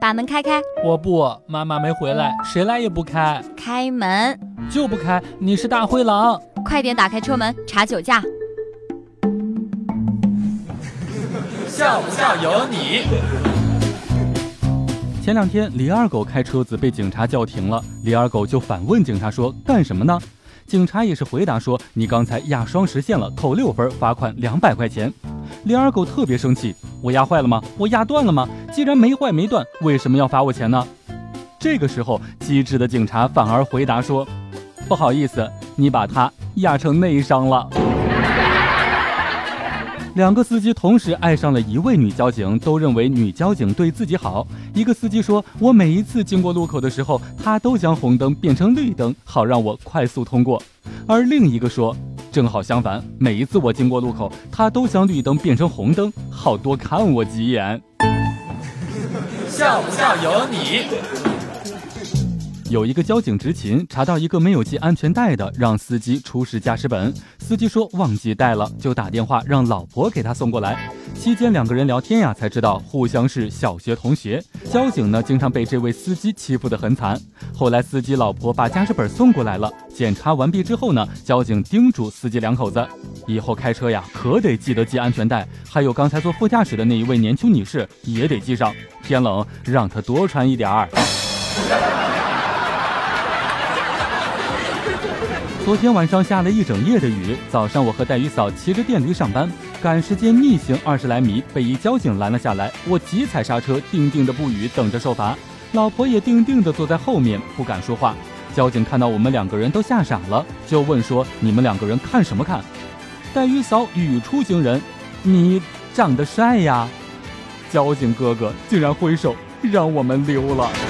把门开开。我不，妈妈没回来，谁来也不开。开门，就不开。你是大灰狼，快点打开车门，查酒驾。笑不笑由你。前两天，李二狗开车子被警察叫停了，李二狗就反问警察说：“干什么呢？”警察也是回答说：“你刚才压双实现了，扣六分，罚款两百块钱。”李二狗特别生气：“我压坏了吗？我压断了吗？既然没坏没断，为什么要罚我钱呢？”这个时候，机智的警察反而回答说：“不好意思，你把它压成内伤了。”两个司机同时爱上了一位女交警，都认为女交警对自己好。一个司机说：“我每一次经过路口的时候，她都将红灯变成绿灯，好让我快速通过。”而另一个说：“正好相反，每一次我经过路口，他都将绿灯变成红灯，好多看我几眼。”笑不笑由你。有一个交警执勤，查到一个没有系安全带的，让司机出示驾驶本。司机说忘记带了，就打电话让老婆给他送过来。期间两个人聊天呀，才知道互相是小学同学。交警呢，经常被这位司机欺负得很惨。后来司机老婆把驾驶本送过来了，检查完毕之后呢，交警叮嘱司机两口子，以后开车呀，可得记得系安全带。还有刚才坐副驾驶的那一位年轻女士也得系上，天冷让她多穿一点儿。昨天晚上下了一整夜的雨，早上我和带雨嫂骑着电驴上班，赶时间逆行二十来米，被一交警拦了下来。我急踩刹车，定定的不语，等着受罚。老婆也定定的坐在后面，不敢说话。交警看到我们两个人都吓傻了，就问说：“你们两个人看什么看？”带雨嫂语出惊人：“你长得帅呀！”交警哥哥竟然挥手让我们溜了。